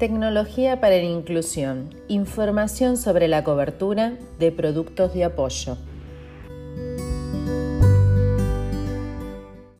Tecnología para la inclusión. Información sobre la cobertura de productos de apoyo.